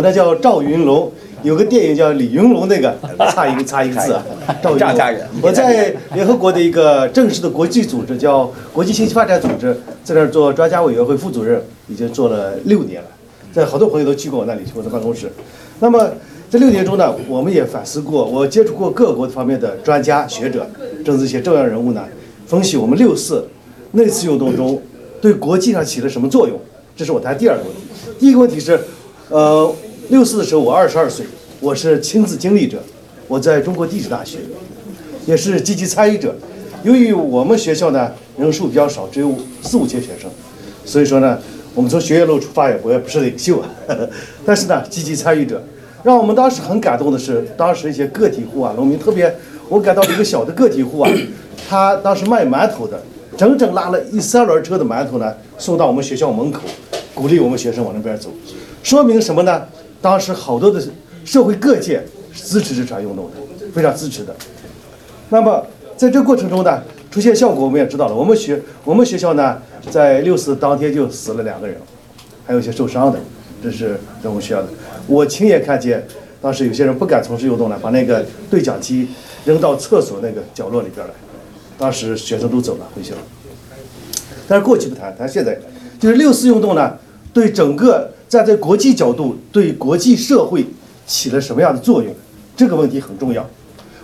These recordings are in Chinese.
我那叫赵云龙，有个电影叫李云龙，那个 差一个差一个字啊。赵云龙。我在联合国的一个正式的国际组织叫国际信息发展组织，在那儿做专家委员会副主任，已经做了六年了。在好多朋友都去过我那里，去我的办公室。那么这六年中呢，我们也反思过，我接触过各国方面的专家学者，政治一些重要人物呢，分析我们六四那次运动中对国际上起了什么作用。这是我谈第二个问题。第一个问题是，呃。六四的时候，我二十二岁，我是亲自经历者，我在中国地质大学，也是积极参与者。由于我们学校呢人数比较少，只有四五千学生，所以说呢，我们从学院路出发也不也不是领袖啊，但是呢积极参与者。让我们当时很感动的是，当时一些个体户啊、农民，特别我感到一个小的个体户啊，他当时卖馒头的，整整拉了一三轮车的馒头呢，送到我们学校门口，鼓励我们学生往那边走，说明什么呢？当时好多的社会各界支持这场运动的，非常支持的。那么在这过程中呢，出现效果我们也知道了。我们学我们学校呢，在六四当天就死了两个人，还有一些受伤的，这是在我们学校的。我亲眼看见，当时有些人不敢从事运动了，把那个对讲机扔到厕所那个角落里边来。当时学生都走了回去了。但是过去不谈，谈现在，就是六四运动呢，对整个。站在国际角度，对国际社会起了什么样的作用？这个问题很重要。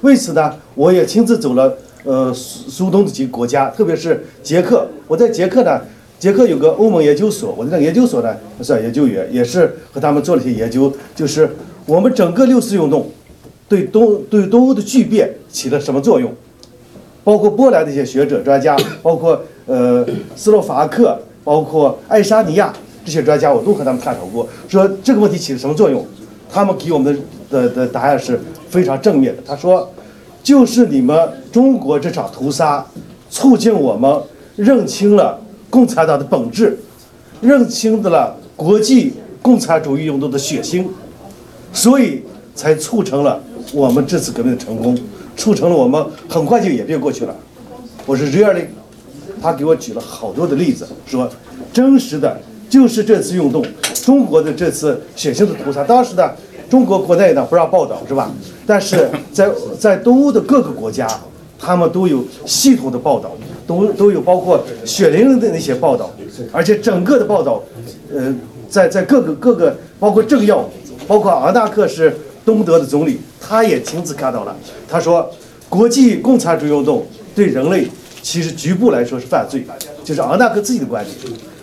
为此呢，我也亲自走了呃苏苏东的几个国家，特别是捷克。我在捷克呢，捷克有个欧盟研究所，我在那个研究所呢是研究员，也是和他们做了一些研究，就是我们整个六四运动对东对东欧的巨变起了什么作用？包括波兰的一些学者专家，包括呃斯洛伐克，包括爱沙尼亚。这些专家我都和他们探讨过，说这个问题起了什么作用？他们给我们的的答案是非常正面的。他说，就是你们中国这场屠杀，促进我们认清了共产党的本质，认清的了国际共产主义运动的血腥，所以才促成了我们这次革命的成功，促成了我们很快就演变过去了。我是 really，他给我举了好多的例子，说真实的。就是这次运动，中国的这次血腥的屠杀，当时呢，中国国内呢不让报道，是吧？但是在在东欧的各个国家，他们都有系统的报道，都都有包括血淋淋的那些报道，而且整个的报道，呃，在在各个各个，包括政要，包括昂纳克是东德的总理，他也亲自看到了，他说，国际共产主义运动对人类其实局部来说是犯罪，就是昂纳克自己的观点。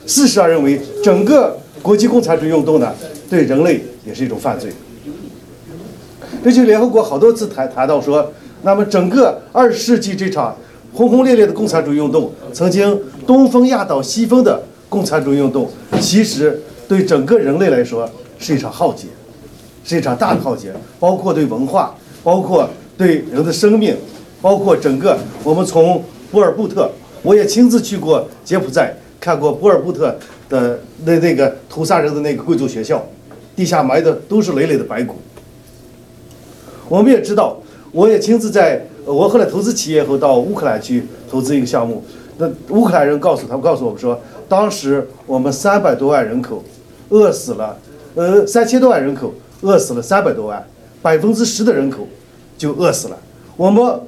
事实上，认为整个国际共产主义运动呢，对人类也是一种犯罪。这就联合国好多次谈谈到说，那么整个二十世纪这场轰轰烈烈的共产主义运动，曾经东风压倒西风的共产主义运动，其实对整个人类来说是一场浩劫，是一场大的浩劫，包括对文化，包括对人的生命，包括整个我们从波尔布特，我也亲自去过柬埔寨。看过波尔布特的那那个屠杀人的那个贵族学校，地下埋的都是累累的白骨。我们也知道，我也亲自在我后来投资企业后到乌克兰去投资一个项目，那乌克兰人告诉他们告诉我们说，当时我们三百多万人口饿死了，呃三千多万人口饿死了三百多万，百分之十的人口就饿死了。我们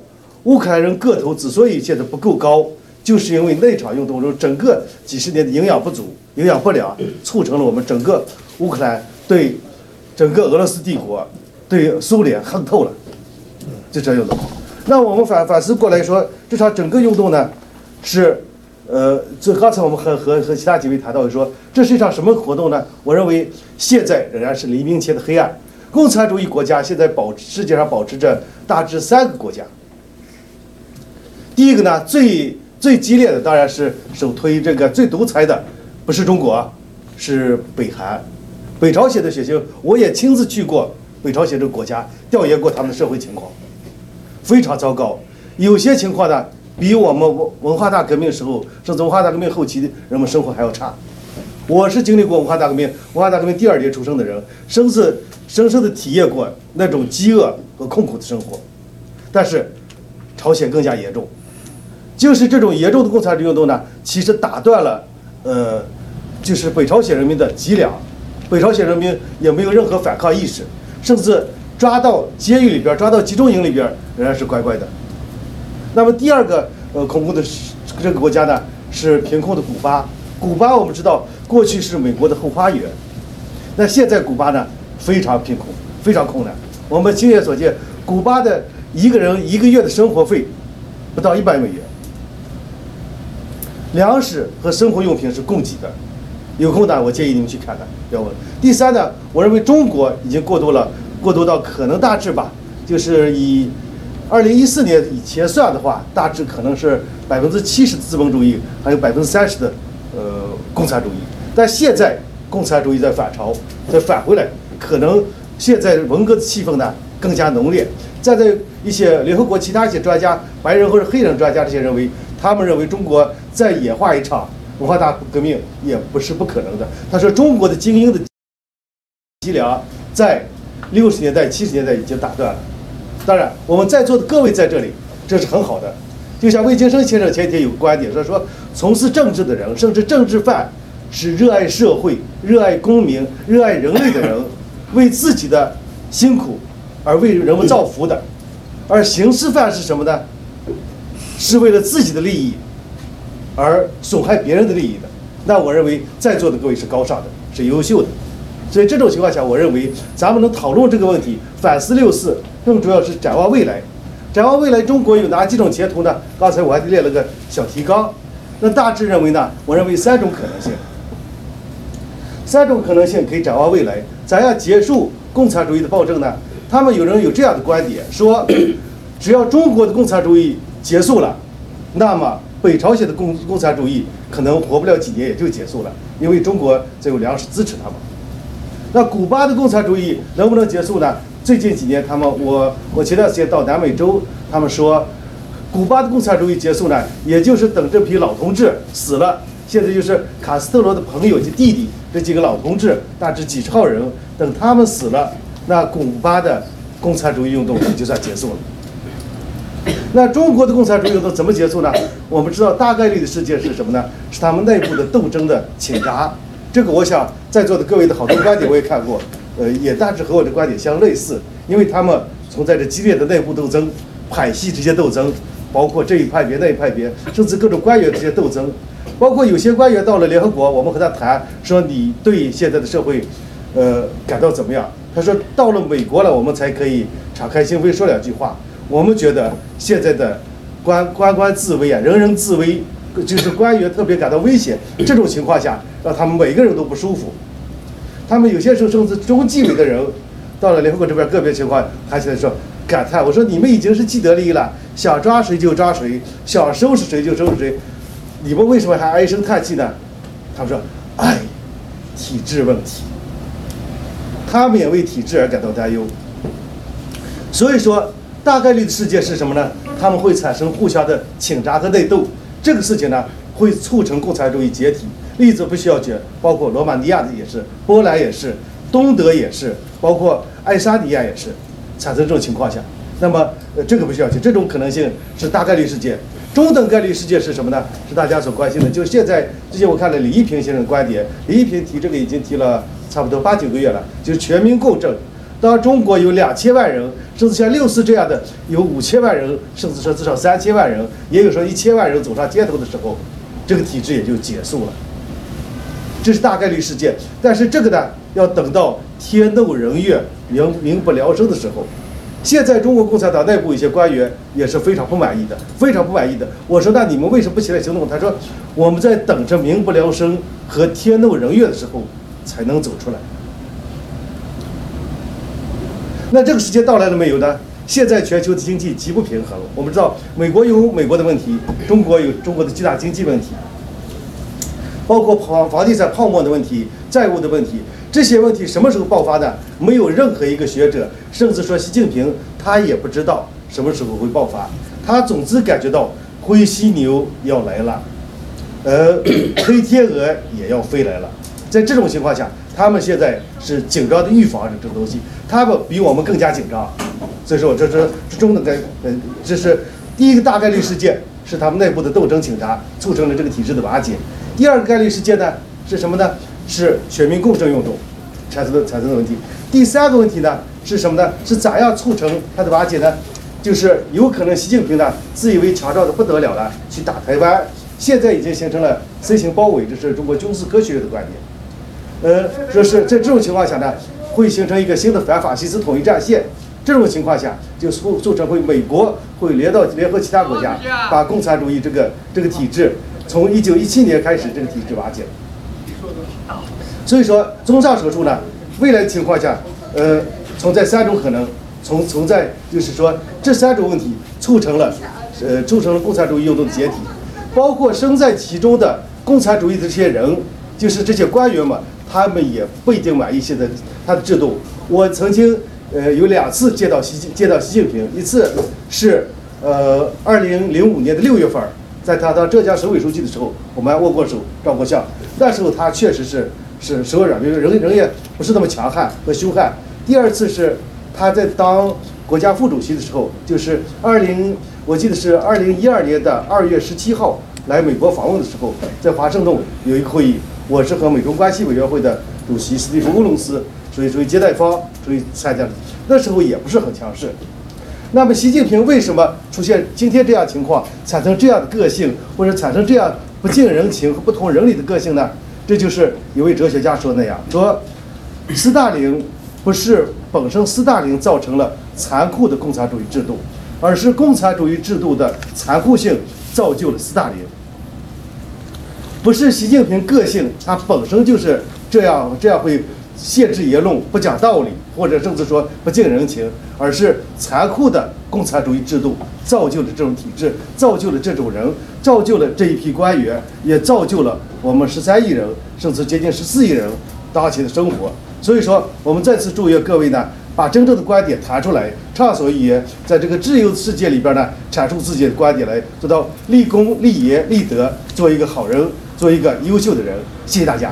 乌克兰人个头之所以现在不够高。就是因为那场运动中，整个几十年的营养不足、营养不良，促成了我们整个乌克兰对整个俄罗斯帝国、对苏联恨透了。这场运动，那我们反反思过来说，这场整个运动呢，是呃，这刚才我们和和和其他几位谈到说，这是一场什么活动呢？我认为现在仍然是黎明前的黑暗。共产主义国家现在保世界上保持着大致三个国家。第一个呢，最最激烈的当然是首推这个最独裁的，不是中国，是北韩、北朝鲜的血腥。我也亲自去过北朝鲜这个国家，调研过他们的社会情况，非常糟糕。有些情况呢，比我们文文化大革命时候，甚至文化大革命后期的人们生活还要差。我是经历过文化大革命，文化大革命第二年出生的人，深深深深的体验过那种饥饿和痛苦的生活。但是，朝鲜更加严重。就是这种严重的共产主义运动呢，其实打断了，呃，就是北朝鲜人民的脊梁，北朝鲜人民也没有任何反抗意识，甚至抓到监狱里边、抓到集中营里边仍然是乖乖的。那么第二个呃恐怖的这个国家呢是贫困的古巴。古巴我们知道过去是美国的后花园，那现在古巴呢非常贫困，非常困难。我们亲眼所见，古巴的一个人一个月的生活费不到一百美元，粮食和生活用品是供给的。有空呢，我建议你们去看看。要问第三呢，我认为中国已经过渡了，过渡到可能大致吧，就是以二零一四年以前算的话，大致可能是百分之七十的资本主义，还有百分之三十的呃共产主义。但现在共产主义在反潮，在返回来，可能现在文革的气氛呢更加浓烈。站在一些联合国其他一些专家，白人或者黑人专家这些认为，他们认为中国再演化一场。文化大革命也不是不可能的。他说，中国的精英的脊梁在六十年代、七十年代已经打断了。当然，我们在座的各位在这里，这是很好的。就像魏京生先生前天有个观点，说说从事政治的人，甚至政治犯，是热爱社会、热爱公民、热爱人类的人，为自己的辛苦而为人们造福的。而刑事犯是什么呢？是为了自己的利益。而损害别人的利益的，那我认为在座的各位是高尚的，是优秀的。所以这种情况下，我认为咱们能讨论这个问题，反思六四，更主要是展望未来。展望未来，中国有哪几种前途呢？刚才我还列了个小提纲。那大致认为呢？我认为三种可能性。三种可能性可以展望未来。咱要结束共产主义的暴政呢？他们有人有这样的观点，说 只要中国的共产主义结束了，那么。北朝鲜的共共产主义可能活不了几年也就结束了，因为中国在有粮食支持他们。那古巴的共产主义能不能结束呢？最近几年，他们我我前段时间到南美洲，他们说，古巴的共产主义结束呢，也就是等这批老同志死了，现在就是卡斯特罗的朋友及弟弟这几个老同志，大致几十号人，等他们死了，那古巴的共产主义运动也就算结束了。那中国的共产主义运动怎么结束呢？我们知道大概率的事件是什么呢？是他们内部的斗争的倾轧。这个我想在座的各位的好多观点我也看过，呃，也大致和我的观点相类似。因为他们存在着激烈的内部斗争、派系之间斗争，包括这一派别那一派别，甚至各种官员之间斗争。包括有些官员到了联合国，我们和他谈说你对现在的社会，呃，感到怎么样？他说到了美国了，我们才可以敞开心扉说两句话。我们觉得现在的官官官自危啊，人人自危，就是官员特别感到危险。这种情况下，让他们每个人都不舒服。他们有些时候甚至中纪委的人到了联合国这边，个别情况还起来说感叹：“我说你们已经是既得利益了，想抓谁就抓谁，想收拾谁就收拾谁，你们为什么还唉声叹气呢？”他们说：“哎，体制问题。”他们也为体制而感到担忧。所以说。大概率的事件是什么呢？他们会产生互相的倾轧和内斗，这个事情呢会促成共产主义解体。例子不需要举，包括罗马尼亚的也是，波兰也是，东德也是，包括爱沙尼亚也是，产生这种情况下，那么呃这个不需要举，这种可能性是大概率事件。中等概率事件是什么呢？是大家所关心的，就现在之前我看了李一平先生的观点，李一平提这个已经提了差不多八九个月了，就是全民共振。当中国有两千万人，甚至像六四这样的有五千万人，甚至说至少三千万人，也有说一千万人走上街头的时候，这个体制也就结束了。这是大概率事件，但是这个呢，要等到天怒人怨、民民不聊生的时候。现在中国共产党内部一些官员也是非常不满意的，非常不满意的。我说那你们为什么不起来行动？他说我们在等着民不聊生和天怒人怨的时候才能走出来。那这个时间到来了没有呢？现在全球的经济极不平衡。我们知道，美国有美国的问题，中国有中国的巨大经济问题，包括房房地产泡沫的问题、债务的问题。这些问题什么时候爆发的？没有任何一个学者，甚至说习近平，他也不知道什么时候会爆发。他总之感觉到灰犀牛要来了，呃，黑天鹅也要飞来了。在这种情况下，他们现在是紧张的预防着这个东西。他们比我们更加紧张，所以说这是这中的概，呃，这是第一个大概率事件，是他们内部的斗争倾轧促成了这个体制的瓦解。第二个概率事件呢是什么呢？是全民共生运动。产生的产生的问题。第三个问题呢是什么呢？是咋样促成它的瓦解呢？就是有可能习近平呢自以为强壮的不得了了，去打台湾，现在已经形成了 C 型包围，这是中国军事科学院的观点。呃，说是在这种情况下呢，会形成一个新的反法西斯统一战线。这种情况下，就促促成会美国会联到联合其他国家，把共产主义这个这个体制，从一九一七年开始这个体制瓦解。所以说，综上所述呢，未来情况下，呃，存在三种可能，从存在就是说这三种问题促成了，呃，促成了共产主义运动的解体，包括身在其中的共产主义的这些人，就是这些官员们，他们也不一定满意现在他的制度。我曾经。呃，有两次见到习近见到习近平，一次是呃二零零五年的六月份，在他当浙江省委书记的时候，我们还握过手、照过相。那时候他确实是是手软，人人也不是那么强悍和凶悍。第二次是他在当国家副主席的时候，就是二零我记得是二零一二年的二月十七号来美国访问的时候，在华盛顿有一个会议，我是和美中关系委员会的主席斯蒂芬·欧隆斯。所以，作为接待方，所以参加的那时候也不是很强势。那么，习近平为什么出现今天这样情况，产生这样的个性，或者产生这样不近人情和不通人理的个性呢？这就是有位哲学家说那样说：斯大林不是本身斯大林造成了残酷的共产主义制度，而是共产主义制度的残酷性造就了斯大林。不是习近平个性，他本身就是这样，这样会。限制言论，不讲道理，或者甚至说不近人情，而是残酷的共产主义制度造就了这种体制，造就了这种人，造就了这一批官员，也造就了我们十三亿人，甚至接近十四亿人当前的生活。所以说，我们再次祝愿各位呢，把真正的观点谈出来，畅所欲言，在这个自由世界里边呢，阐述自己的观点来，做到立功、立言、立德，做一个好人，做一个优秀的人。谢谢大家。